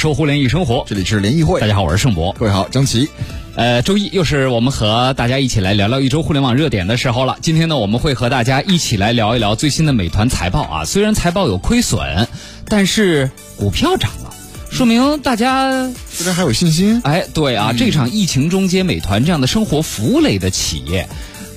享受互联易生活。这里是联谊会，大家好，我是盛博。各位好，张琪。呃，周一又是我们和大家一起来聊聊一周互联网热点的时候了。今天呢，我们会和大家一起来聊一聊最新的美团财报啊。虽然财报有亏损，但是股票涨了，说明大家对这还有信心。哎，对啊，这场疫情中间，美团这样的生活服务类的企业。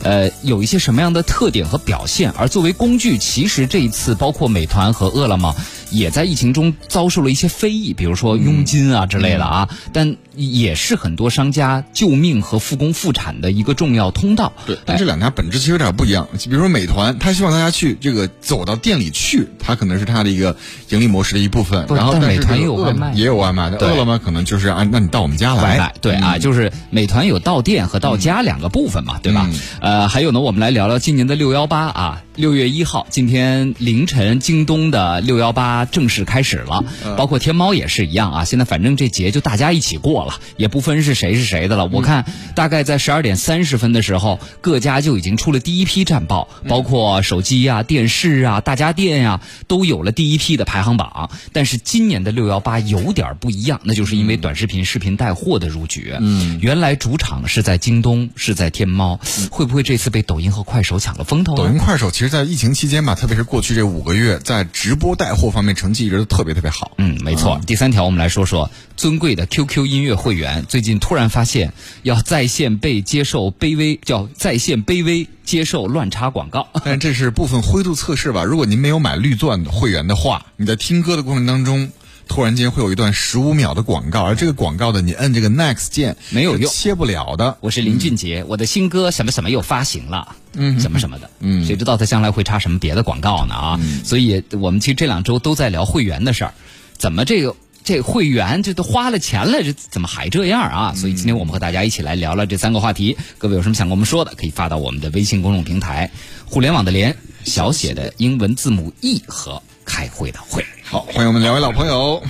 呃，有一些什么样的特点和表现？而作为工具，其实这一次包括美团和饿了么，也在疫情中遭受了一些非议，比如说佣金啊之类的啊。但也是很多商家救命和复工复产的一个重要通道。对，但这两家本质其实有点不一样。比如说美团，他希望大家去这个走到店里去，它可能是它的一个盈利模式的一部分。然后，但美团也有外卖，也有外卖的。饿了么可能就是啊，那你到我们家来。对啊，就是美团有到店和到家两个部分嘛，对吧？呃，还有呢，我们来聊聊今年的六幺八啊。六月一号，今天凌晨，京东的六幺八正式开始了，包括天猫也是一样啊。现在反正这节就大家一起过了，也不分是谁是谁的了。我看大概在十二点三十分的时候，各家就已经出了第一批战报，包括手机啊、电视啊、大家电呀，都有了第一批的排行榜。但是今年的六幺八有点不一样，那就是因为短视频视频带货的入局。嗯，原来主场是在京东，是在天猫，会不会这次被抖音和快手抢了风头？抖音、快手其实，在疫情期间吧，特别是过去这五个月，在直播带货方面成绩一直都特别特别好。嗯，没错。第三条，我们来说说尊贵的 QQ 音乐会员，最近突然发现要在线被接受卑微，叫在线卑微接受乱插广告。但这是部分灰度测试吧？如果您没有买绿钻会员的话，你在听歌的过程当中。突然间会有一段十五秒的广告，而这个广告的你摁这个 next 键没有用，切不了的。我是林俊杰，我的新歌什么什么又发行了，嗯，什么什么的，嗯，谁知道他将来会插什么别的广告呢啊？所以我们其实这两周都在聊会员的事儿，怎么这个这会员这都花了钱了，这怎么还这样啊？所以今天我们和大家一起来聊聊这三个话题。各位有什么想跟我们说的，可以发到我们的微信公众平台“互联网的联”小写的英文字母 E 和开会的会。好，欢迎我们两位老朋友，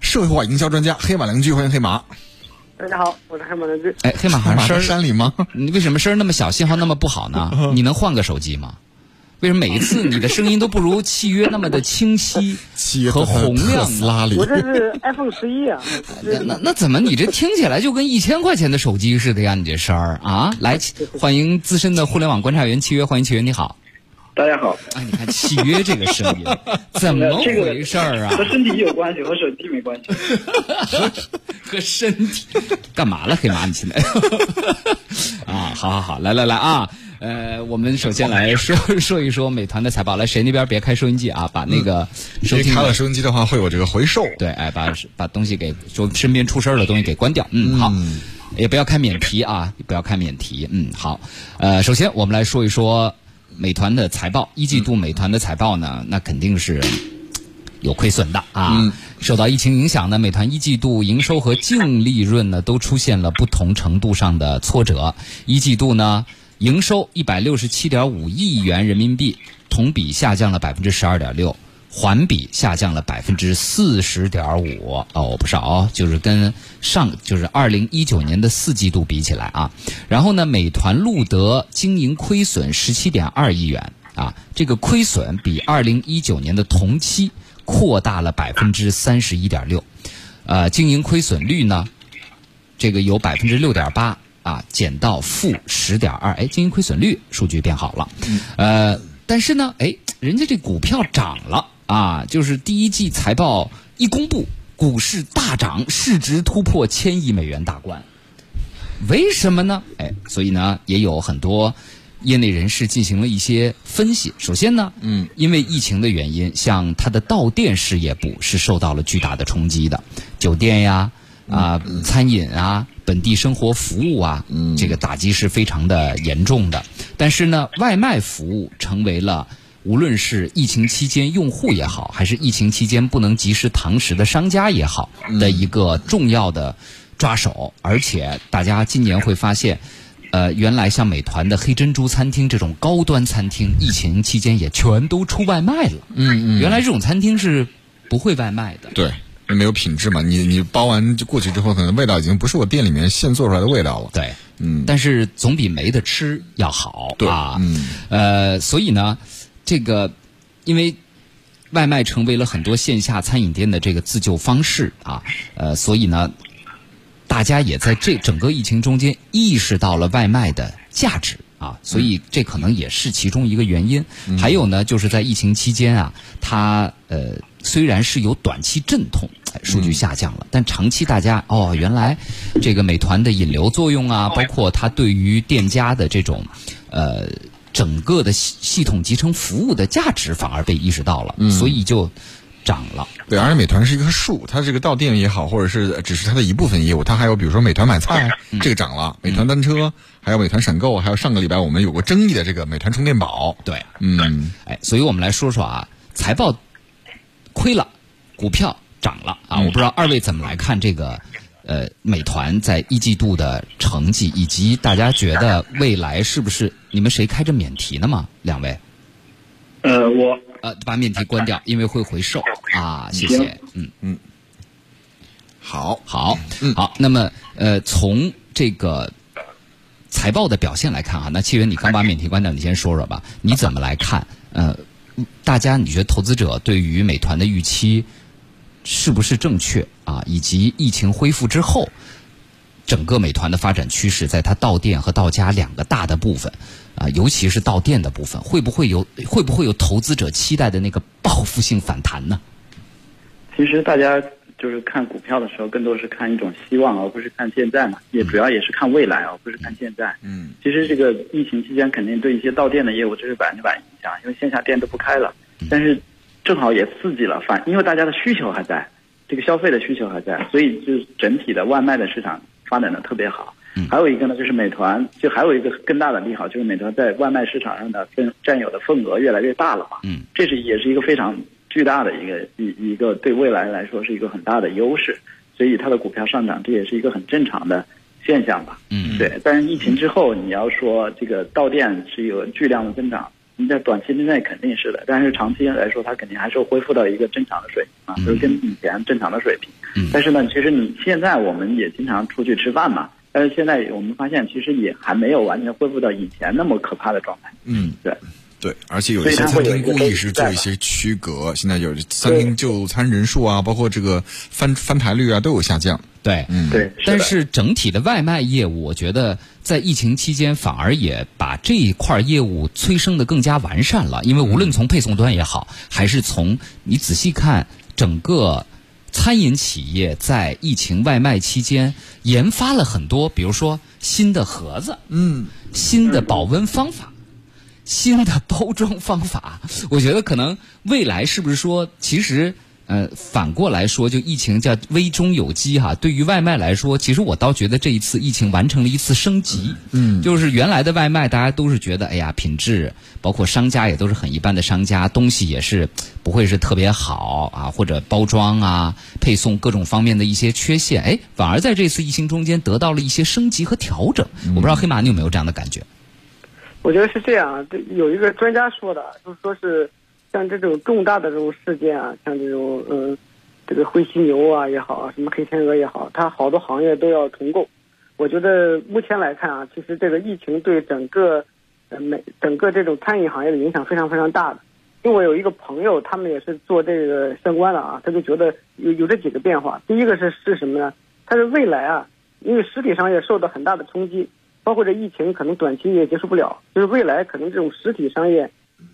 社会化营销专家黑马邻居，欢迎黑马。大家好，我是黑马邻居。哎，黑马好像山里吗？你为什么声儿那么小，信号那么不好呢？你能换个手机吗？为什么每一次你的声音都不如契约那么的清晰 和洪亮？我这是 iPhone 十一啊。那那怎么你这听起来就跟一千块钱的手机似的呀？你这声儿啊！来，欢迎资深的互联网观察员契约，欢迎契约，你好。大家好，哎，你看契约这个声音，怎么回事儿啊？和身体有关系，和手机没关系。和身体干嘛了？黑马，你现在 啊，好好好，来来来啊，呃，我们首先来说说一说美团的财报。来，谁那边别开收音机啊？把那个收听开了收音机的话，会有这个回收。对，哎，把把东西给就身边出声的东西给关掉。嗯，好，也不要开免提啊，不要开免提。嗯，好，呃，首先我们来说一说。美团的财报，一季度美团的财报呢，那肯定是有亏损的啊。受到疫情影响呢，美团一季度营收和净利润呢都出现了不同程度上的挫折。一季度呢，营收一百六十七点五亿元人民币，同比下降了百分之十二点六。环比下降了百分之四十点五哦，不少，就是跟上就是二零一九年的四季度比起来啊。然后呢，美团路德经营亏损十七点二亿元啊，这个亏损比二零一九年的同期扩大了百分之三十一点六，呃，经营亏损率呢，这个有百分之六点八啊减到负十点二，哎，经营亏损率数据变好了，呃，但是呢，哎，人家这股票涨了。啊，就是第一季财报一公布，股市大涨，市值突破千亿美元大关。为什么呢？哎，所以呢，也有很多业内人士进行了一些分析。首先呢，嗯，因为疫情的原因，像它的到店事业部是受到了巨大的冲击的，酒店呀、啊餐饮啊、本地生活服务啊，这个打击是非常的严重的。但是呢，外卖服务成为了。无论是疫情期间用户也好，还是疫情期间不能及时堂食的商家也好，的一个重要的抓手。而且大家今年会发现，呃，原来像美团的黑珍珠餐厅这种高端餐厅，疫情期间也全都出外卖了。嗯嗯，原来这种餐厅是不会外卖的。对，没有品质嘛。你你包完就过去之后，可能味道已经不是我店里面现做出来的味道了。对，嗯，但是总比没得吃要好。对啊，嗯，呃，所以呢。这个，因为外卖成为了很多线下餐饮店的这个自救方式啊，呃，所以呢，大家也在这整个疫情中间意识到了外卖的价值啊，所以这可能也是其中一个原因。还有呢，就是在疫情期间啊，它呃虽然是有短期阵痛，哎数据下降了，但长期大家哦，原来这个美团的引流作用啊，包括它对于店家的这种呃。整个的系系统集成服务的价值反而被意识到了，所以就涨了。对，而且美团是一棵树，它这个到店也好，或者是只是它的一部分业务，它还有比如说美团买菜，这个涨了；美团单车，还有美团闪购，还有上个礼拜我们有过争议的这个美团充电宝。对，嗯，哎，所以我们来说说啊，财报亏了，股票涨了啊，我不知道二位怎么来看这个。呃，美团在一季度的成绩，以及大家觉得未来是不是你们谁开着免提呢吗？两位？呃，我呃，把免提关掉，因为会回售啊。谢谢，嗯嗯，好，好，嗯，好。那么呃，从这个财报的表现来看啊，那七元，你刚把免提关掉，你先说说吧，你怎么来看？呃，大家你觉得投资者对于美团的预期？是不是正确啊？以及疫情恢复之后，整个美团的发展趋势，在它到店和到家两个大的部分啊，尤其是到店的部分，会不会有会不会有投资者期待的那个报复性反弹呢？其实大家就是看股票的时候，更多是看一种希望，而不是看现在嘛。也主要也是看未来，而不是看现在。嗯。其实这个疫情期间，肯定对一些到店的业务这是百分之百影响，因为线下店都不开了。但是。正好也刺激了反，因为大家的需求还在，这个消费的需求还在，所以就整体的外卖的市场发展的特别好。还有一个呢，就是美团，就还有一个更大的利好，就是美团在外卖市场上的份占有的份额越来越大了嘛。嗯，这是也是一个非常巨大的一个一一个对未来来说是一个很大的优势，所以它的股票上涨，这也是一个很正常的现象吧。嗯，对。但是疫情之后，你要说这个到店是有巨量的增长。你在短期之内肯定是的，但是长期来说，它肯定还是恢复到一个正常的水平啊，就是跟以前正常的水平。但是呢，其实你现在我们也经常出去吃饭嘛，但是现在我们发现，其实也还没有完全恢复到以前那么可怕的状态。嗯，对。对，而且有一些餐厅故意是做一些区隔，现在有餐厅就餐人数啊，包括这个翻翻台率啊都有下降。对，嗯，对。但是整体的外卖业务，我觉得在疫情期间反而也把这一块业务催生的更加完善了。因为无论从配送端也好，还是从你仔细看整个餐饮企业在疫情外卖期间研发了很多，比如说新的盒子，嗯，新的保温方法。新的包装方法，我觉得可能未来是不是说，其实呃反过来说，就疫情叫危中有机哈。对于外卖来说，其实我倒觉得这一次疫情完成了一次升级。嗯，就是原来的外卖大家都是觉得，哎呀，品质包括商家也都是很一般的商家，东西也是不会是特别好啊，或者包装啊、配送各种方面的一些缺陷，哎，反而在这次疫情中间得到了一些升级和调整。我不知道黑马你有没有这样的感觉？我觉得是这样，这有一个专家说的，就是说是像这种重大的这种事件啊，像这种嗯，这个灰犀牛啊也好，什么黑天鹅也好，它好多行业都要重构。我觉得目前来看啊，其实这个疫情对整个呃每整个这种餐饮行业的影响非常非常大的。因为我有一个朋友，他们也是做这个相关的啊，他就觉得有有这几个变化。第一个是是什么呢？他是未来啊，因为实体商业受到很大的冲击。包括这疫情可能短期也结束不了，就是未来可能这种实体商业，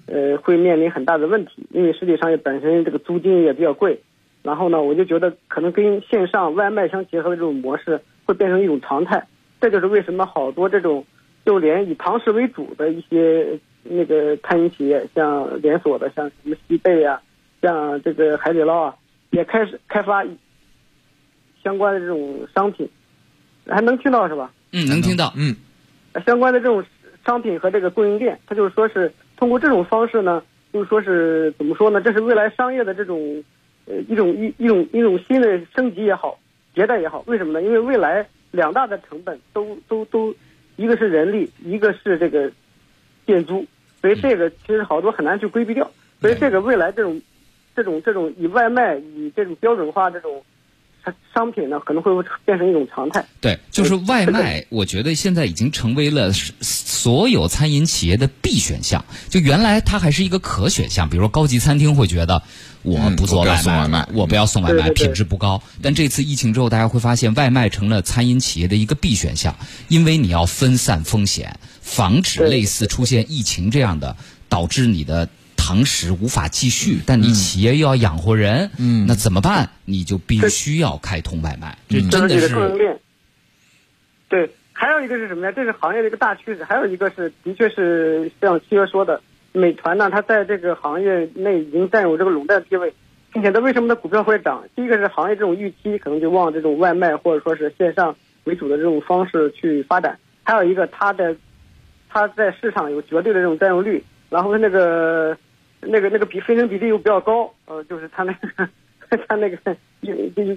呃，会面临很大的问题，因为实体商业本身这个租金也比较贵。然后呢，我就觉得可能跟线上外卖相结合的这种模式会变成一种常态。这就是为什么好多这种就连以堂食为主的一些那个餐饮企业，像连锁的，像什么西贝啊，像这个海底捞啊，也开始开发相关的这种商品。还能听到是吧？嗯，能听到。嗯，相关的这种商品和这个供应链，它就是说是通过这种方式呢，就是说是怎么说呢？这是未来商业的这种呃一种一一种一种新的升级也好，迭代也好。为什么呢？因为未来两大的成本都都都，一个是人力，一个是这个店租，所以这个其实好多很难去规避掉。所以这个未来这种这种这种以外卖以这种标准化这种商商品呢，可能会变成一种常态。对，就是外卖，我觉得现在已经成为了所有餐饮企业的必选项。就原来它还是一个可选项，比如说高级餐厅会觉得我不做外卖，我不要送外卖，品质不高。但这次疫情之后，大家会发现外卖成了餐饮企业的一个必选项，因为你要分散风险，防止类似出现疫情这样的导致你的。堂食无法继续，但你企业又要养活人，嗯，那怎么办？你就必须要开通外卖，这真的是。对，还有一个是什么呢？这是行业的一个大趋势。还有一个是，的确是像七哥说的，美团呢，它在这个行业内已经占有这个垄断地位，并且它为什么它股票会涨？第一个是行业这种预期可能就往这种外卖或者说是线上为主的这种方式去发展。还有一个，它的它在市场有绝对的这种占有率，然后那个。那个那个比分成比例又比较高，呃，就是他那个 他那个佣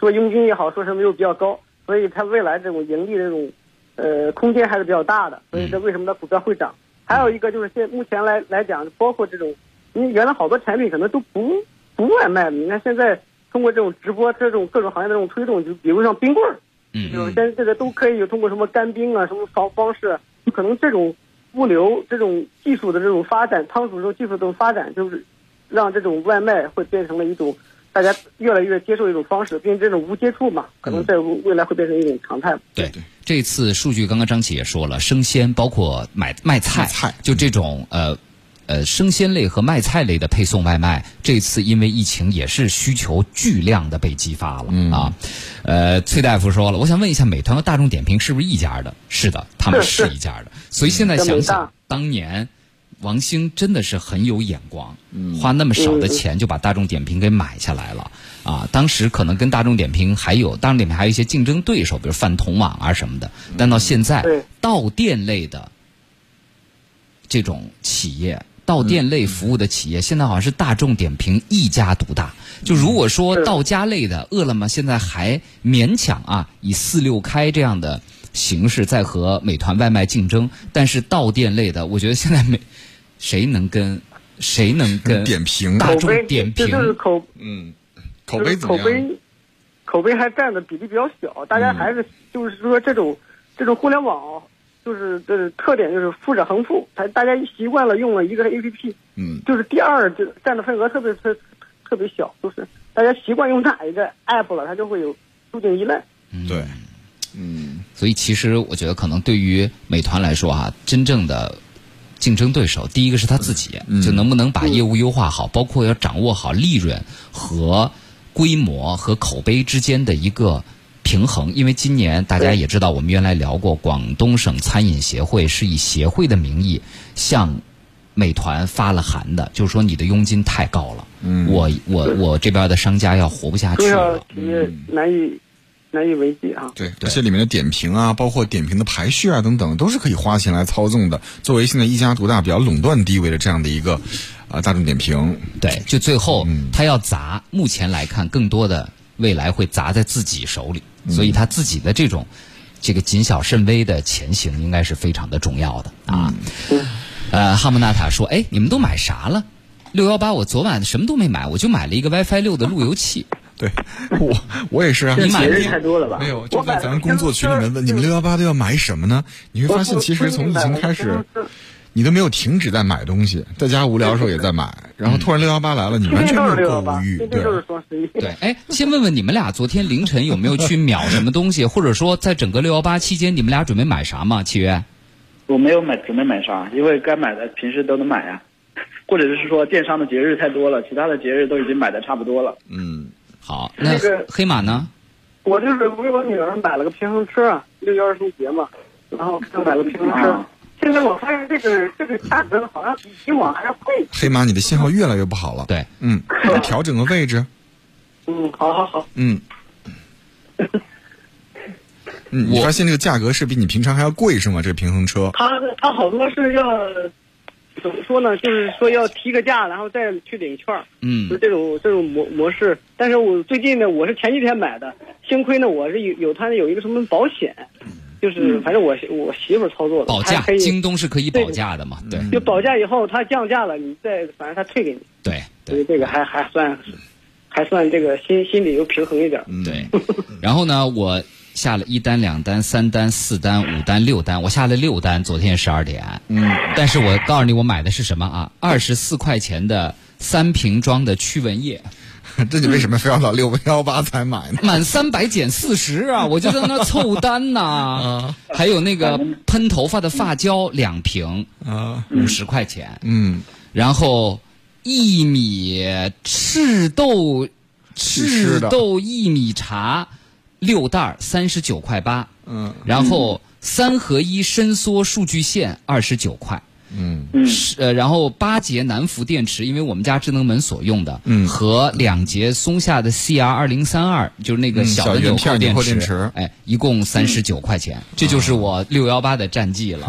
说佣金也好，说什么又比较高，所以他未来这种盈利这种呃空间还是比较大的，所以这为什么它股票会涨？还有一个就是现目前来来讲，包括这种，你原来好多产品可能都不不外卖的，你看现在通过这种直播这种各种行业的这种推动，就比如像冰棍儿，嗯，就现在这个都可以通过什么干冰啊什么方方式，可能这种。物流这种技术的这种发展，仓储这种技术这种发展，就是让这种外卖会变成了一种大家越来越接受一种方式，并且这种无接触嘛，可能在未来会变成一种常态。对对，这次数据刚刚张琪也说了，生鲜包括买卖菜，就这种呃。呃，生鲜类和卖菜类的配送外卖，这次因为疫情也是需求巨量的被激发了啊。呃，崔大夫说了，我想问一下，美团和大众点评是不是一家的？是的，他们是一家的。所以现在想想，当年王兴真的是很有眼光，花那么少的钱就把大众点评给买下来了啊。当时可能跟大众点评还有大众点评还有一些竞争对手，比如饭桶网啊什么的。但到现在，到店类的这种企业。到店类服务的企业，现在好像是大众点评一家独大。就如果说到家类的，饿了么现在还勉强啊，以四六开这样的形式在和美团外卖竞争。但是到店类的，我觉得现在没 谁能跟谁能跟点评大众点评，就是口嗯口碑口碑口碑还占的比例比较小，大家还是就是说这种这种互联网。就是这特点就是富者恒富，他大家习惯了用了一个 A P P，嗯，就是第二就占的份额特别特特别小，就是大家习惯用哪一个 App 了，它就会有注定依赖。对，嗯，所以其实我觉得可能对于美团来说啊，真正的竞争对手，第一个是他自己，就能不能把业务优化好，包括要掌握好利润和规模和口碑之间的一个。平衡，因为今年大家也知道，我们原来聊过，广东省餐饮协会是以协会的名义向美团发了函的，就是说你的佣金太高了，我我我这边的商家要活不下去了，企业难以难以为继啊。对，而且里面的点评啊，包括点评的排序啊等等，都是可以花钱来操纵的。作为现在一家独大、比较垄断地位的这样的一个啊大众点评，对，就最后他要砸，目前来看，更多的未来会砸在自己手里。所以他自己的这种这个谨小慎微的前行，应该是非常的重要的啊。呃，哈姆纳塔说：“哎，你们都买啥了？六幺八我昨晚什么都没买，我就买了一个 WiFi 六的路由器。对，我我也是啊。你买的太多了吧？没有，就在咱们工作群里面问你们六幺八都要买什么呢？你会发现，其实从疫情开始。”你都没有停止在买东西，在家无聊的时候也在买，然后突然六幺八来了，你完全没有购物欲，对对。哎，先问问你们俩昨天凌晨有没有去秒什么东西，或者说在整个六幺八期间你们俩准备买啥吗？七月，我没有买，准备买啥，因为该买的平时都能买呀，或者是说电商的节日太多了，其他的节日都已经买的差不多了。嗯，好，那个黑马呢？我就是为我女儿买了个平衡车啊，六一儿童节嘛，然后就买了平衡车。现在我发现这个这个价格好像比以往还要贵。黑马，你的信号越来越不好了。对，嗯，调整个位置。嗯，好好好。嗯。嗯，你发现这个价格是比你平常还要贵是吗？这个平衡车。它它好多是要怎么说呢？就是说要提个价，然后再去领券嗯。就这种这种模模式，但是我最近呢，我是前几天买的，幸亏呢，我是有有它有一个什么保险。就是反正我我媳妇操作的，保价，京东是可以保价的嘛？对，就保价以后它降价了，你再反正它退给你。对，所以这个还还算还算这个心心里又平衡一点。对，然后呢，我下了一单、两单、三单、四单、五单、六单，我下了六单，昨天十二点。嗯，但是我告诉你，我买的是什么啊？二十四块钱的三瓶装的驱蚊液。这你为什么非要到六幺八才买呢？满三百减四十啊！我就在那凑单呐。还有那个喷头发的发胶两瓶啊，五十块钱。嗯，然后薏米赤豆赤豆薏米茶六袋三十九块八。嗯，然后三合一伸缩数据线二十九块。嗯是呃，然后八节南孚电池，因为我们家智能门锁用的，嗯，和两节松下的 CR 二零三二，就是那个小的纽扣电池，哎，一共三十九块钱，这就是我六幺八的战绩了。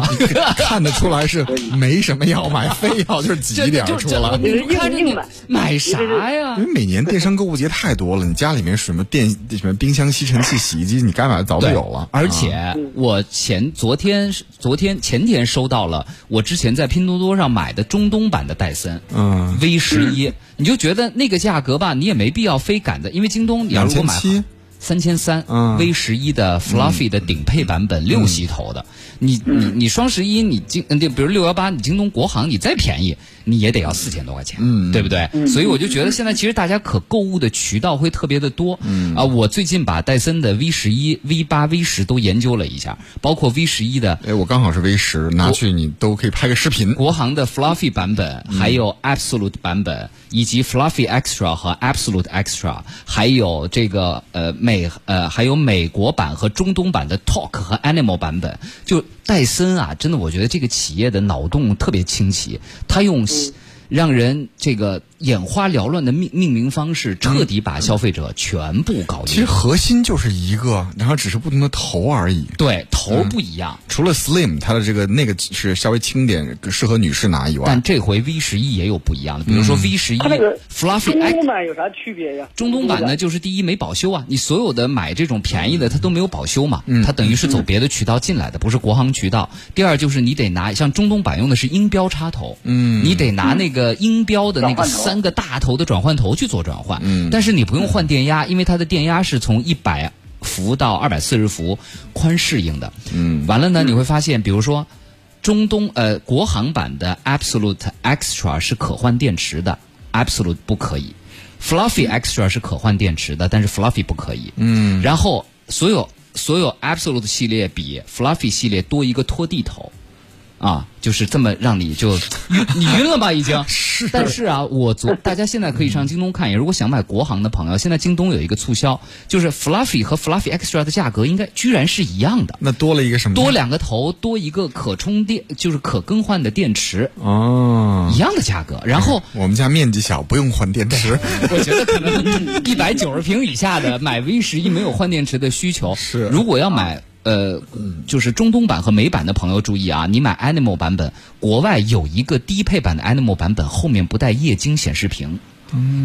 看得出来是没什么要买，非要就是挤点出来。你看着你买啥呀？因为每年电商购物节太多了，你家里面什么电什么冰箱、吸尘器、洗衣机，你该买的早都有了。而且我前昨天、昨天前天收到了，我之前。在拼多多上买的中东版的戴森，嗯，V 十一，你就觉得那个价格吧，你也没必要非赶着，因为京东你要如果买三千三，V 十一的 Fluffy 的顶配版本六系头的，你你你双十一你京就比如六幺八你京东国行你再便宜。你也得要四千多块钱，嗯，对不对？所以我就觉得现在其实大家可购物的渠道会特别的多，嗯啊，我最近把戴森的 V 十一、V 八、V 十都研究了一下，包括 V 十一的，哎，我刚好是 V 十，拿去你都可以拍个视频。国行的 Fluffy 版本，还有 Absolute 版本，以及 Fluffy Extra 和 Absolute Extra，还有这个呃美呃还有美国版和中东版的 Talk 和 Animal 版本，就戴森啊，真的我觉得这个企业的脑洞特别清奇，他用。让人这个眼花缭乱的命命名方式，彻底把消费者全部搞晕。其实核心就是一个，然后只是不同的头而已。对，头不一样。除了 Slim，它的这个那个是稍微轻点，适合女士拿以外。但这回 V 十一也有不一样的，比如说 V 十一，Fluffy。中东版有啥区别呀？中东版呢，就是第一没保修啊，你所有的买这种便宜的，它都没有保修嘛，它等于是走别的渠道进来的，不是国行渠道。第二就是你得拿，像中东版用的是音标插头，嗯，你得拿那个。个音标的那个三个大头的转换头去做转换，嗯，但是你不用换电压，因为它的电压是从一百伏到二百四十伏，宽适应的，嗯，完了呢，你会发现，比如说中东呃国行版的 Absolute Extra 是可换电池的，Absolute 不可以，Fluffy Extra 是可换电池的，但是 Fluffy 不可以，嗯，然后所有所有 Absolute 系列比 Fluffy 系列多一个拖地头。啊，就是这么让你就晕，你晕了吧？已经 是。但是啊，我昨大家现在可以上京东看一眼，如果想买国行的朋友，现在京东有一个促销，就是 Fluffy 和 Fluffy Extra 的价格应该居然是一样的。那多了一个什么？多两个头，多一个可充电，就是可更换的电池。哦，一样的价格。然后我们家面积小，不用换电池。我觉得可能一百九十平以下的买 V 十一没有换电池的需求。是。如果要买。呃，就是中东版和美版的朋友注意啊，你买 Animal 版本，国外有一个低配版的 Animal 版本，后面不带液晶显示屏，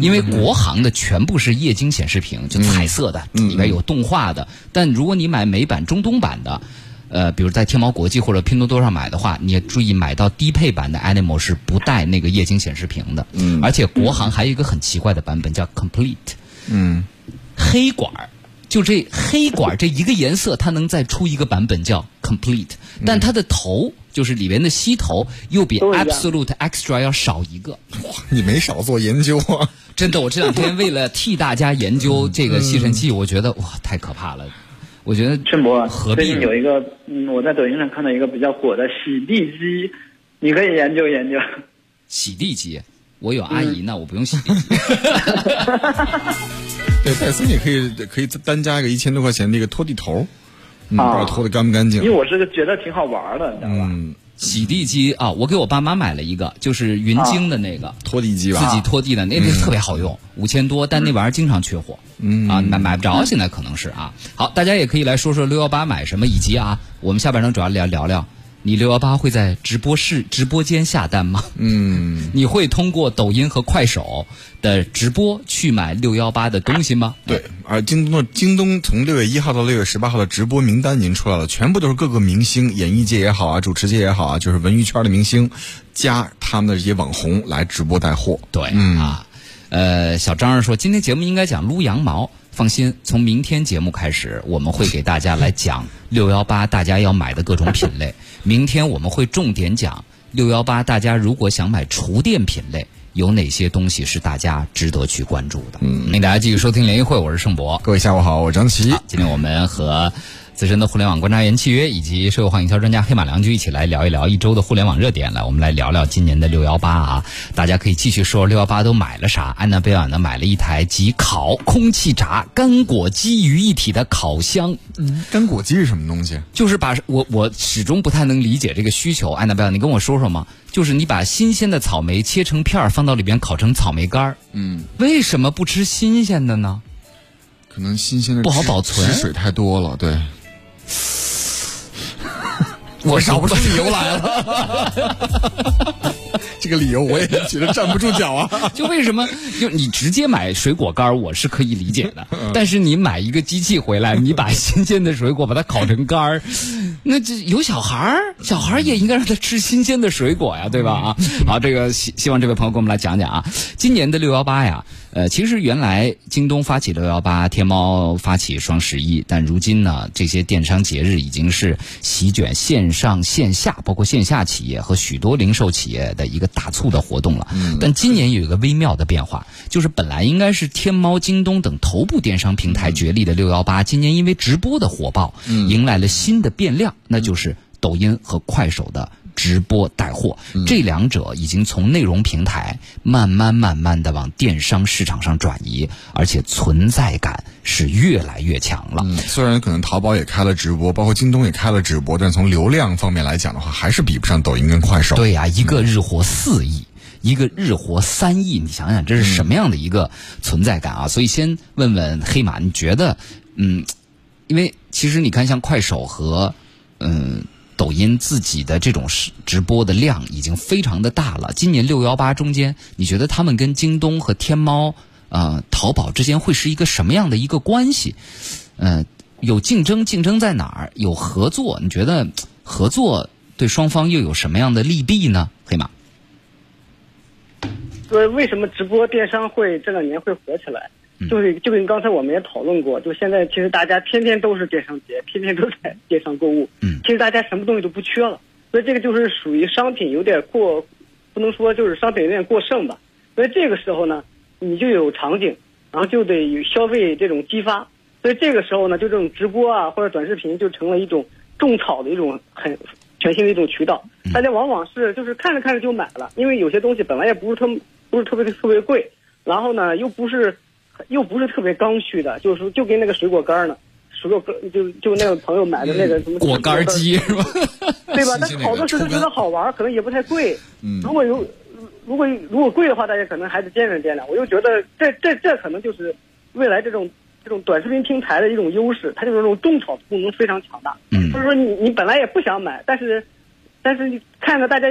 因为国行的全部是液晶显示屏，就彩色的，里面有动画的。但如果你买美版中东版的，呃，比如在天猫国际或者拼多多上买的话，你也注意买到低配版的 Animal 是不带那个液晶显示屏的。嗯，而且国行还有一个很奇怪的版本叫 Complete，嗯，黑管儿。就这黑管这一个颜色，它能再出一个版本叫 Complete，但它的头就是里面的吸头又比 Absolute Extra 要少一个。哇，你没少做研究啊！真的，我这两天为了替大家研究这个吸尘器，我觉得哇，太可怕了。我觉得陈博，何最近有一个，嗯，我在抖音上看到一个比较火的洗地机，你可以研究研究。洗地机，我有阿姨呢，我不用洗地机。对，戴森也可以，可以单加一个一千多块钱的一个拖地头，嗯，不知道拖的干不干净。因为我是个觉得挺好玩的，你知道吧？嗯，洗地机啊，我给我爸妈买了一个，就是云鲸的那个拖地机吧，自己拖地的那个特别好用，五千多，但那玩意儿经常缺货，嗯啊，买买不着，现在可能是啊。好，大家也可以来说说六幺八买什么，以及啊，我们下半场主要聊聊聊。你六幺八会在直播室、直播间下单吗？嗯，你会通过抖音和快手的直播去买六幺八的东西吗？对，而京东的京东从六月一号到六月十八号的直播名单已经出来了，全部都是各个明星，演艺界也好啊，主持界也好啊，就是文娱圈的明星，加他们的这些网红来直播带货。对，嗯啊。呃，小张说今天节目应该讲撸羊毛，放心，从明天节目开始，我们会给大家来讲六幺八大家要买的各种品类。明天我们会重点讲六幺八大家如果想买厨电品类，有哪些东西是大家值得去关注的。嗯，欢迎大家继续收听联谊会，我是盛博。各位下午好，我是张琪。今天我们和。资深的互联网观察员契约以及社会化营销专家黑马良驹一起来聊一聊一周的互联网热点来，我们来聊聊今年的六幺八啊！大家可以继续说六幺八都买了啥？安娜贝尔呢买了一台集烤、空气炸、干果机于一体的烤箱。嗯，干果机是什么东西？就是把我我始终不太能理解这个需求。安娜贝尔，你跟我说说嘛？就是你把新鲜的草莓切成片儿放到里边烤成草莓干儿。嗯，为什么不吃新鲜的呢？可能新鲜的不好保存，水太多了，对。我找不出理由来了，这个理由我也觉得站不住脚啊！就为什么就你直接买水果干我是可以理解的，但是你买一个机器回来，你把新鲜的水果把它烤成干儿，那这有小孩儿，小孩儿也应该让他吃新鲜的水果呀，对吧？啊，好，这个希希望这位朋友给我们来讲讲啊，今年的六幺八呀。呃，其实原来京东发起六幺八，天猫发起双十一，但如今呢，这些电商节日已经是席卷线上线下，包括线下企业和许多零售企业的一个大促的活动了。但今年有一个微妙的变化，就是本来应该是天猫、京东等头部电商平台角力的六幺八，今年因为直播的火爆，迎来了新的变量，那就是抖音和快手的。直播带货，这两者已经从内容平台慢慢慢慢的往电商市场上转移，而且存在感是越来越强了。虽然可能淘宝也开了直播，包括京东也开了直播，但从流量方面来讲的话，还是比不上抖音跟快手。对呀，一个日活四亿，一个日活三亿，你想想这是什么样的一个存在感啊？所以先问问黑马，你觉得，嗯，因为其实你看，像快手和嗯。抖音自己的这种直播的量已经非常的大了。今年六幺八中间，你觉得他们跟京东和天猫、呃淘宝之间会是一个什么样的一个关系？嗯，有竞争，竞争在哪儿？有合作，你觉得合作对双方又有什么样的利弊呢？黑马，所以为什么直播电商会这两年会火起来？就是就跟刚才我们也讨论过，就现在其实大家天天都是电商节，天天都在电商购物。嗯，其实大家什么东西都不缺了，所以这个就是属于商品有点过，不能说就是商品有点过剩吧。所以这个时候呢，你就有场景，然后就得有消费这种激发。所以这个时候呢，就这种直播啊或者短视频就成了一种种草的一种很全新的一种渠道。大家往往是就是看着看着就买了，因为有些东西本来也不是特不是特别特别贵，然后呢又不是。又不是特别刚需的，就是说就跟那个水果干呢，水果干就就那个朋友买的那个什么果干机是吧？对吧？但好多时候觉得好玩，可能也不太贵。嗯，如果有如果如果贵的话，大家可能还得掂量掂量。我就觉得这这这可能就是未来这种这种短视频平台的一种优势，它就是这种种草功能非常强大。嗯，就是说你你本来也不想买，但是但是你看着大家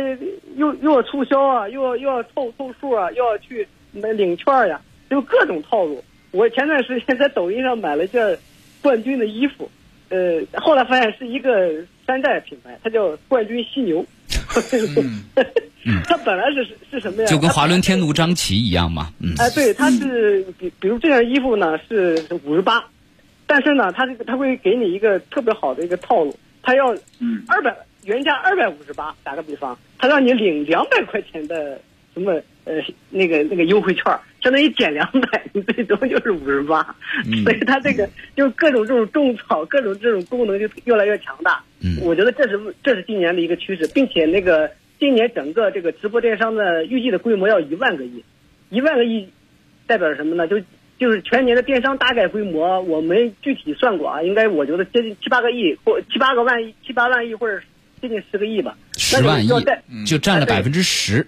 又又要促销啊，又要又要凑凑数啊，又要去买领券呀。就各种套路。我前段时间在抖音上买了件冠军的衣服，呃，后来发现是一个山寨品牌，它叫冠军犀牛。它本来是是什么呀？就跟华伦天奴张琪一样嘛。嗯。哎，对，它是比比如这件衣服呢是五十八，但是呢，它这个它会给你一个特别好的一个套路，它要二百原价二百五十八，打个比方，它让你领两百块钱的什么？呃，那个那个优惠券，相当于减两百，你最多就是五十八，所以它这个就各种这种种草，各种这种功能就越来越强大。嗯，我觉得这是这是今年的一个趋势，并且那个今年整个这个直播电商的预计的规模要一万个亿，一万个亿代表什么呢？就就是全年的电商大概规模，我们具体算过啊，应该我觉得接近七八个亿或七八个万亿，七八万亿或者接近十个亿吧。十万亿就占了百分之十。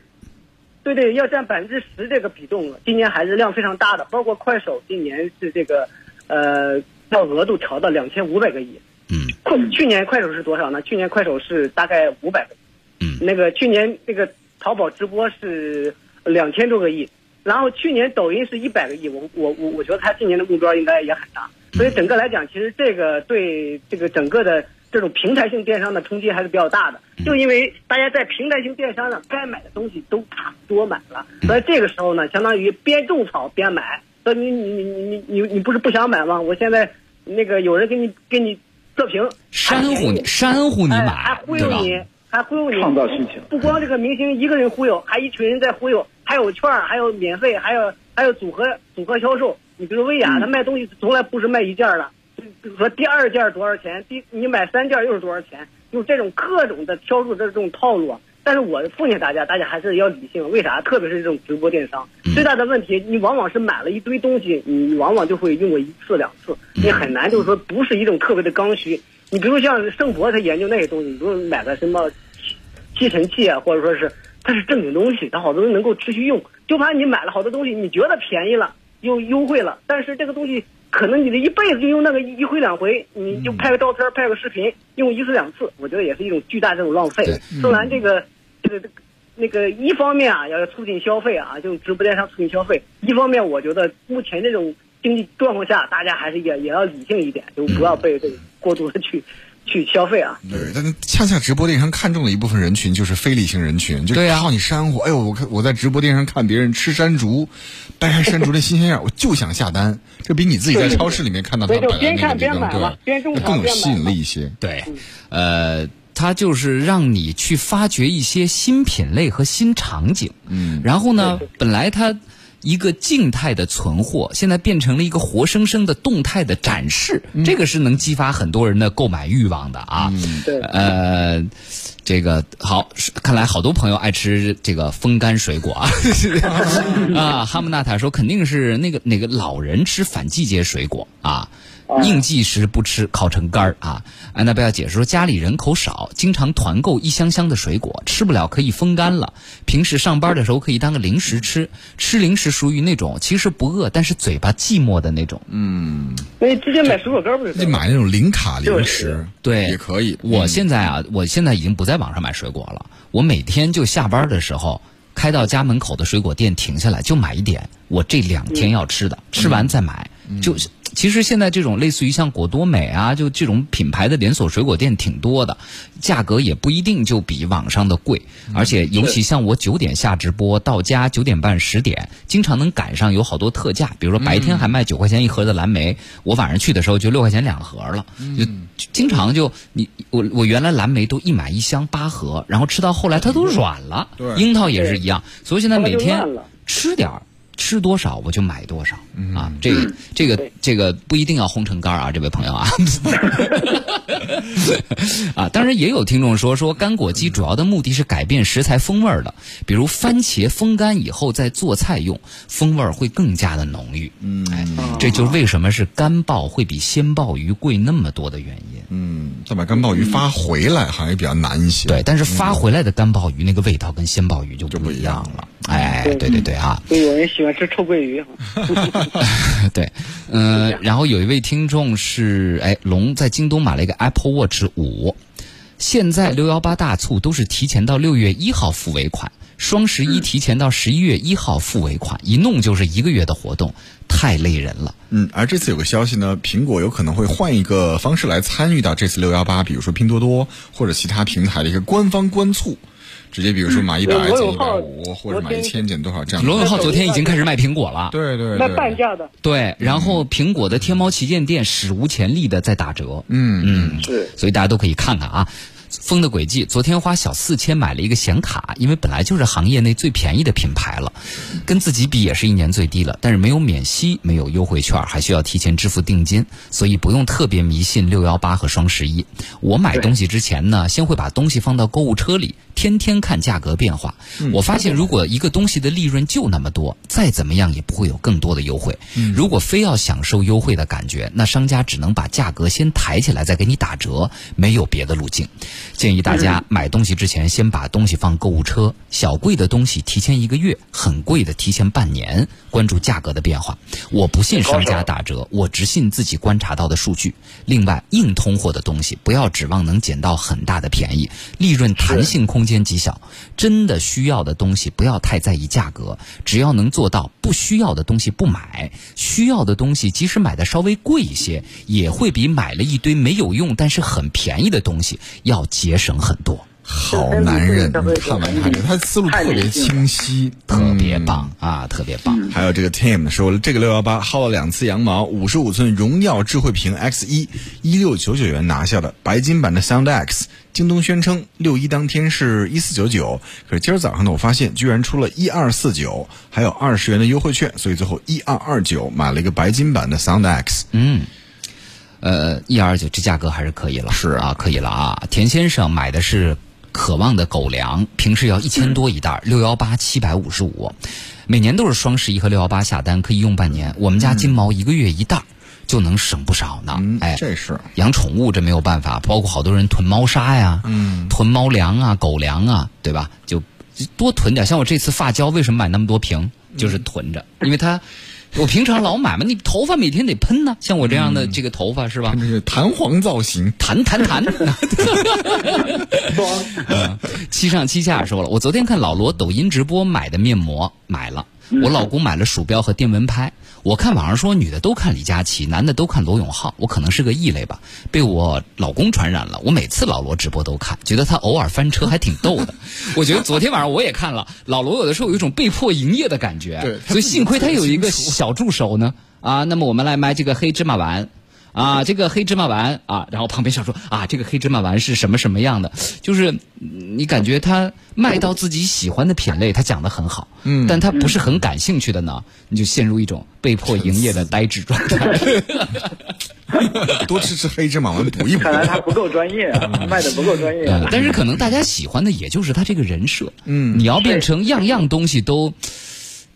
对对，要占百分之十这个比重，今年还是量非常大的。包括快手今年是这个，呃，要额度调到两千五百个亿。嗯。快去年快手是多少呢？去年快手是大概五百个亿。嗯。那个去年那个淘宝直播是两千多个亿，然后去年抖音是一百个亿。我我我我觉得他今年的目标应该也很大。所以整个来讲，其实这个对这个整个的这种平台性电商的冲击还是比较大的，就因为大家在平台性电商上该买的东西都差不多买了，所以这个时候呢，相当于边种草边买。说你你你你你你不是不想买吗？我现在那个有人给你给你测评，煽乎你煽乎你哎买，还忽悠你，还忽悠你，创造需求不光这个明星一个人忽悠，还一群人在忽悠，还有券，还有免费，还有还有组合组合销售。你比如薇娅，她卖东西从来不是卖一件儿的，说第二件多少钱，第你买三件又是多少钱，用这种各种的销售的这种套路啊。但是我奉劝大家，大家还是要理性。为啥？特别是这种直播电商，最大的问题，你往往是买了一堆东西，你往往就会用过一次两次，你很难就是说不是一种特别的刚需。你比如像盛博他研究那些东西，你比如买个什么吸吸尘器啊，或者说是它是正经东西，它好多人能够持续用。就怕你买了好多东西，你觉得便宜了又优惠了，但是这个东西可能你这一辈子就用那个一回两回，你就拍个照片、拍个视频，用一次两次，我觉得也是一种巨大这种浪费。对。虽然这个这个这个那个一方面啊，要促进消费啊，就直播电商促进消费；一方面，我觉得目前这种经济状况下，大家还是也也要理性一点，就不要被这个过度的去去消费啊。对，但是恰恰直播电商看中的一部分人群就是非理性人群，就对呀靠你煽乎。哎呦，我看我在直播电商看别人吃山竹，掰开山竹的新鲜样，我就想下单。这比你自己在超市里面看到它对就摆的那个边看边地方，买嘛边种对，草边买更有吸引力一些。对，呃，它就是让你去发掘一些新品类和新场景。嗯，然后呢，本来它一个静态的存货，现在变成了一个活生生的动态的展示，这个是能激发很多人的购买欲望的啊。对呃，这个好，看来好多朋友爱吃这个风干水果啊。啊，哈姆纳塔说肯定是那个哪个老人吃反季节水果啊。应季时不吃，烤成干儿啊！安娜贝尔解释说，家里人口少，经常团购一箱箱的水果，吃不了可以风干了。平时上班的时候可以当个零食吃，吃零食属于那种其实不饿，但是嘴巴寂寞的那种。嗯那你直接买水果干不就你行了？买那种零卡零食，对也可以。我嗯现在啊，我现在已经不在网上买水果了，我每天就下班的时候开到家门口的水果店停下来，就买一点我这两天要吃的，吃完再买。就其实现在这种类似于像果多美啊，就这种品牌的连锁水果店挺多的，价格也不一定就比网上的贵，而且尤其像我九点下直播到家九点半十点，经常能赶上有好多特价，比如说白天还卖九块钱一盒的蓝莓，我晚上去的时候就六块钱两盒了，就经常就你我我原来蓝莓都一买一箱八盒，然后吃到后来它都软了，对。樱桃也是一样，所以现在每天吃点儿。吃多少我就买多少、啊，这个这个这个不一定要烘成干儿啊，这位朋友啊，啊，当然也有听众说说干果机主要的目的是改变食材风味儿的，比如番茄风干以后再做菜用，风味儿会更加的浓郁。嗯，哎，这就是为什么是干鲍会比鲜鲍鱼贵那么多的原因。嗯，再把干鲍鱼发回来好像也比较难一些。对，但是发回来的干鲍鱼那个味道跟鲜鲍鱼就就不不一样一样了。哎，对对对啊。就有人喜欢吃臭鳜鱼。对，嗯、然后有一位听众是，哎，龙在京东买了一个 Apple Watch 五，现在六幺八大促都是提前到六月一号付尾款，双十一提前到十一月一号付尾款，一弄就是一个月的活动，太累人了。嗯，而这次有个消息呢，苹果有可能会换一个方式来参与到这次六幺八，比如说拼多多或者其他平台的一个官方官促，直接比如说买一百嗯减一百五，或者买一千减多少这样。罗永浩昨天已经开始卖苹果了，对对卖对，半价的，对，然后苹果的天猫旗舰店史无前例的在打折，嗯嗯，是所以大家都可以看看啊。风的轨迹，昨天花小四千买了一个显卡，因为本来就是行业内最便宜的品牌了，跟自己比也是一年最低了，但是没有免息，没有优惠券，还需要提前支付定金，所以不用特别迷信六幺八和双十一。我买东西之前呢，先会把东西放到购物车里，天天看价格变化。我发现，如果一个东西的利润就那么多，再怎么样也不会有更多的优惠。如果非要享受优惠的感觉，那商家只能把价格先抬起来，再给你打折，没有别的路径。建议大家买东西之前，先把东西放购物车，小贵的东西提前一个月，很贵的提前半年，关注价格的变化。我不信商家打折，我只信自己观察到的数据。另外，硬通货的东西不要指望能捡到很大的便宜，利润弹性空间极小。真的需要的东西不要太在意价格，只要能做到不需要的东西不买，需要的东西即使买的稍微贵一些，也会比买了一堆没有用但是很便宜的东西要节省很多。好男人，看完他这，他思路特别清晰，特别棒啊，特别棒。还有这个 Tim 说了，这个六幺八薅了两次羊毛，五十五寸荣耀智慧屏 X 一，一六九九元拿下的白金版的 Sound X，京东宣称六一当天是一四九九，可是今儿早上呢，我发现居然出了一二四九，还有二十元的优惠券，所以最后一二二九买了一个白金版的 Sound X。嗯。呃，一二九这价格还是可以了，是啊，可以了啊。田先生买的是。渴望的狗粮，平时要一千多一袋，六幺八七百五十五，每年都是双十一和六幺八下单可以用半年。我们家金毛一个月一袋，就能省不少呢。哎，这是养宠物这没有办法，包括好多人囤猫砂呀，嗯，囤猫粮啊、狗粮啊，对吧？就多囤点。像我这次发胶为什么买那么多瓶，就是囤着，因为它。我平常老买嘛，你头发每天得喷呢。像我这样的这个头发是吧？那是弹簧造型，弹弹弹。七上七下说了，我昨天看老罗抖音直播买的面膜买了，我老公买了鼠标和电蚊拍。我看网上说女的都看李佳琦，男的都看罗永浩，我可能是个异类吧，被我老公传染了。我每次老罗直播都看，觉得他偶尔翻车还挺逗的。我觉得昨天晚上我也看了，老罗有的时候有一种被迫营业的感觉，所以幸亏他有一个小助手呢。啊，那么我们来买这个黑芝麻丸。啊，这个黑芝麻丸啊，然后旁边想说啊，这个黑芝麻丸是什么什么样的？就是你感觉他卖到自己喜欢的品类，他讲的很好，嗯，但他不是很感兴趣的呢，你就陷入一种被迫营业的呆滞状态。多吃吃黑芝麻丸补一补。看来他不够专业啊，卖的不够专业。但是可能大家喜欢的也就是他这个人设，嗯，你要变成样样东西都。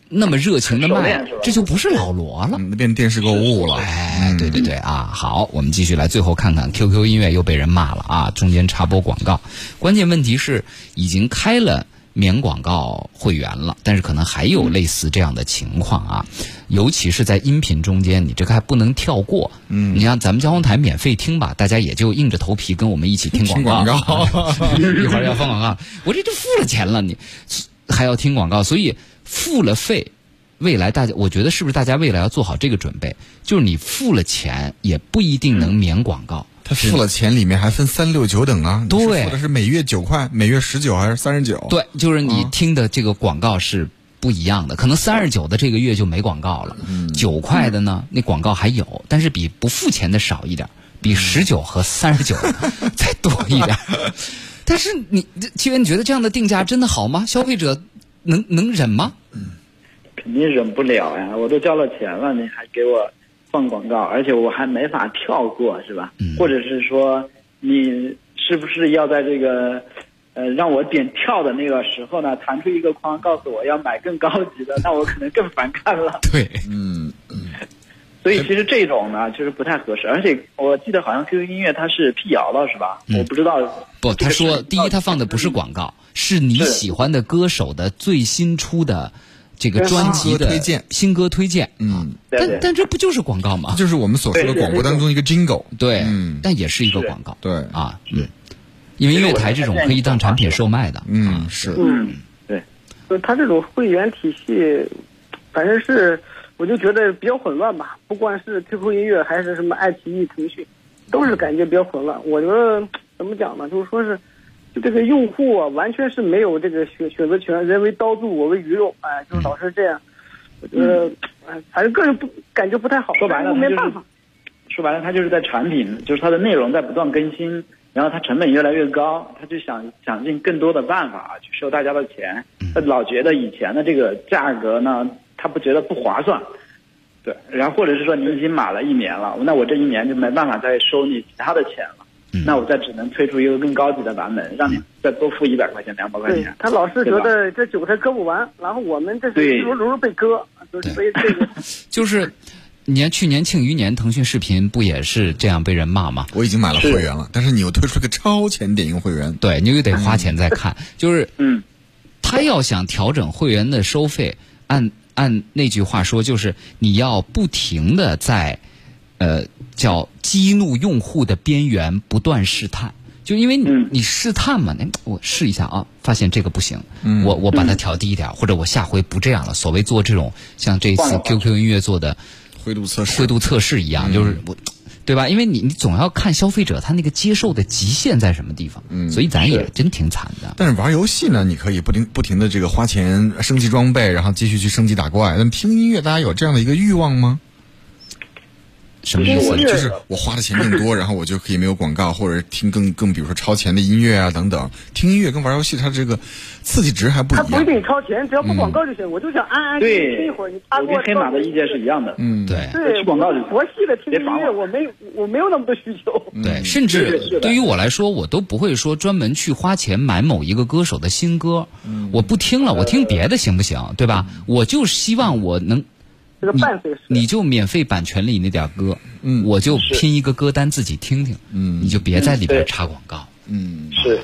那么热情的卖，这就不是老罗了，变电视购物了。哎，对对对啊！好，我们继续来，最后看看 QQ 音乐又被人骂了啊！中间插播广告，关键问题是已经开了免广告会员了，但是可能还有类似这样的情况啊，尤其是在音频中间，你这个还不能跳过。嗯，你像咱们交通台免费听吧，大家也就硬着头皮跟我们一起听广告。一会儿要放广告，我这就付了钱了，你还要听广告，所以。付了费，未来大家，我觉得是不是大家未来要做好这个准备？就是你付了钱，也不一定能免广告。他付了钱，里面还分三六九等啊。对，付的是每月九块，每月十九还是三十九？对，就是你听的这个广告是不一样的。可能三十九的这个月就没广告了，九块的呢，那广告还有，但是比不付钱的少一点，比十九和三十九 再多一点。但是你，七月，你觉得这样的定价真的好吗？消费者？能能忍吗？嗯，肯定忍不了呀！我都交了钱了，你还给我放广告，而且我还没法跳过，是吧？嗯。或者是说，你是不是要在这个呃让我点跳的那个时候呢，弹出一个框，告诉我要买更高级的？那我可能更反感了。对，嗯嗯。所以其实这种呢，就是不太合适。而且我记得好像 QQ 音乐它是辟谣了，是吧？我不知道。不，他说第一，他放的不是广告。是你喜欢的歌手的最新出的这个专辑的推荐。新歌推荐，嗯，但但这不就是广告吗？就是我们所说的广播当中一个 jingle，对，但也是一个广告，对。啊，嗯，因为音乐台这种可以当产品售卖的，嗯，是，嗯，对，就他这种会员体系，反正是我就觉得比较混乱吧，不管是 QQ 音乐还是什么爱奇艺、腾讯，都是感觉比较混乱。我觉得怎么讲呢？就是说是。这个用户啊，完全是没有这个选选择权，人为刀俎，我为鱼肉，哎，就是老是这样。我觉得，哎，反正个人不感觉不太好。说白了，没办法。说白了，他就是在产品，就是它的内容在不断更新，然后它成本越来越高，他就想想尽更多的办法去收大家的钱。他老觉得以前的这个价格呢，他不觉得不划算。对，然后或者是说你已经买了一年了，那我这一年就没办法再收你其他的钱了。那我再只能推出一个更高级的版本，让你再多付一百块钱、两百块钱。他老是觉得这韭菜割不完，然后我们这是如如被割，就是被这个。就是，你看去年庆余年，腾讯视频不也是这样被人骂吗？我已经买了会员了，但是你又推出个超前点映会员，对你又得花钱再看。就是，嗯，他要想调整会员的收费，按按那句话说，就是你要不停的在。呃，叫激怒用户的边缘不断试探，就因为你嗯你试探嘛，那我试一下啊，发现这个不行，嗯我我把它调低一点，或者我下回不这样了。所谓做这种像这次 QQ 音乐做的灰度测试，灰度测试一样，就是我。对吧？因为你你总要看消费者他那个接受的极限在什么地方，嗯所以咱也真挺惨的。但是玩游戏呢，你可以不停不停的这个花钱升级装备，然后继续去升级打怪。那么听音乐，大家有这样的一个欲望吗？什么意思就是我花的钱更多，然后我就可以没有广告，或者听更更比如说超前的音乐啊等等。听音乐跟玩游戏，它这个刺激值还不它不一一样。定超前，只要不广告就行。我就想安安静静听一会儿，你插我给跟黑马的意见是一样的。嗯，对对，去广告就行佛系的听音乐，我我没我没有那么多需求。对，甚至对于我来说，我都不会说专门去花钱买某一个歌手的新歌，我不听了，我听别的行不行？对吧？我就希望我能，这个你伴随式，你就免费版权里那点歌，嗯我就拼一个歌单自己听听，嗯你就别在里边插广告。嗯，是，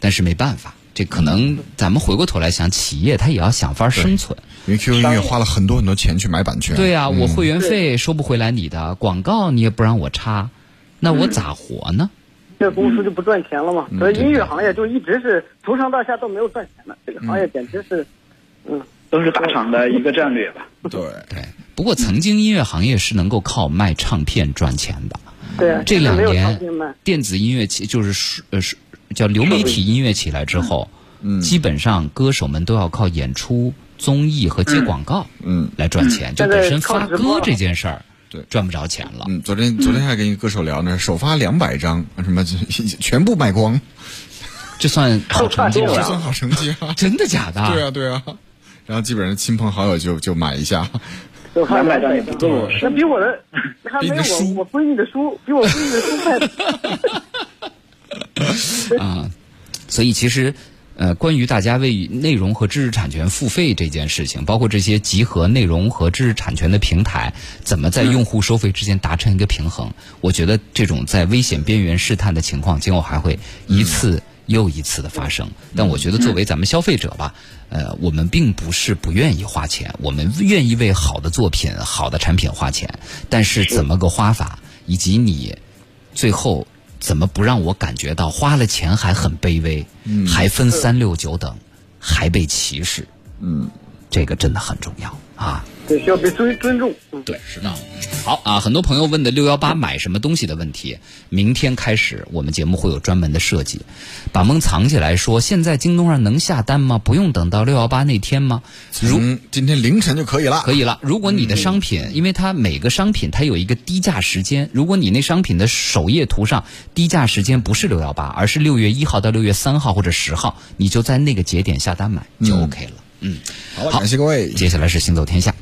但是没办法，这可能咱们回过头来想，企业它也要想法生存。因为 QQ 音乐花了很多很多钱去买版权。对啊，我嗯会员费收不回来你的广告，你也不让我插，那我咋活呢？这公司就不赚钱了嘛。嗯所以音乐行业就一直是从上到下都没有赚钱的，这个行业简直是，嗯，都是大厂的一个战略吧。对，对，不过曾经音乐行业是能够靠卖唱片赚钱的。对啊，这两年。电子音乐起就是是呃是叫流媒体音乐起来之后，嗯基本上歌手们都要靠演出、综艺和接广告，嗯来赚钱。就本身发歌这件事儿，对赚不着钱了。嗯，昨天昨天还跟一个歌手聊呢，首发两百张，什么 全部卖光，这算好成绩对吗？这算好成绩啊！真的假的？对啊，对啊。然后基本上亲朋好友就就买一下，就发两百张也不够那比我的还没有我的书我闺女的书，比我闺女的书卖的。啊，所以其实。呃，关于大家为内容和知识产权付费这件事情，包括这些集合内容和知识产权的平台，怎么在用户收费之间达成一个平衡？我觉得这种在危险边缘试探的情况，今后还会一次又一次的发生。但我觉得作为咱们消费者吧，呃，我们并不是不愿意花钱，我们愿意为好的作品、好的产品花钱，但是怎么个花法，以及你最后怎么不让我感觉到花了钱还很卑微，还分三六九等，还被歧视？嗯，这个真的很重要啊！对，需要被尊尊重。嗯，对，是的。好啊，很多朋友问的六幺八买什么东西的问题，明天开始我们节目会有专门的设计，把梦藏起来说，现在京东上能下单吗？不用等到六幺八那天吗？如今天凌晨就可以了。可以了。如果你的商品，因为它每个商品它有一个低价时间，如果你那商品的首页图上低价时间不是六幺八，而是六月一号到六月三号或者十号，你就在那个节点下单买就 OK 了。嗯，好了，感谢各位。接下来是行走天下。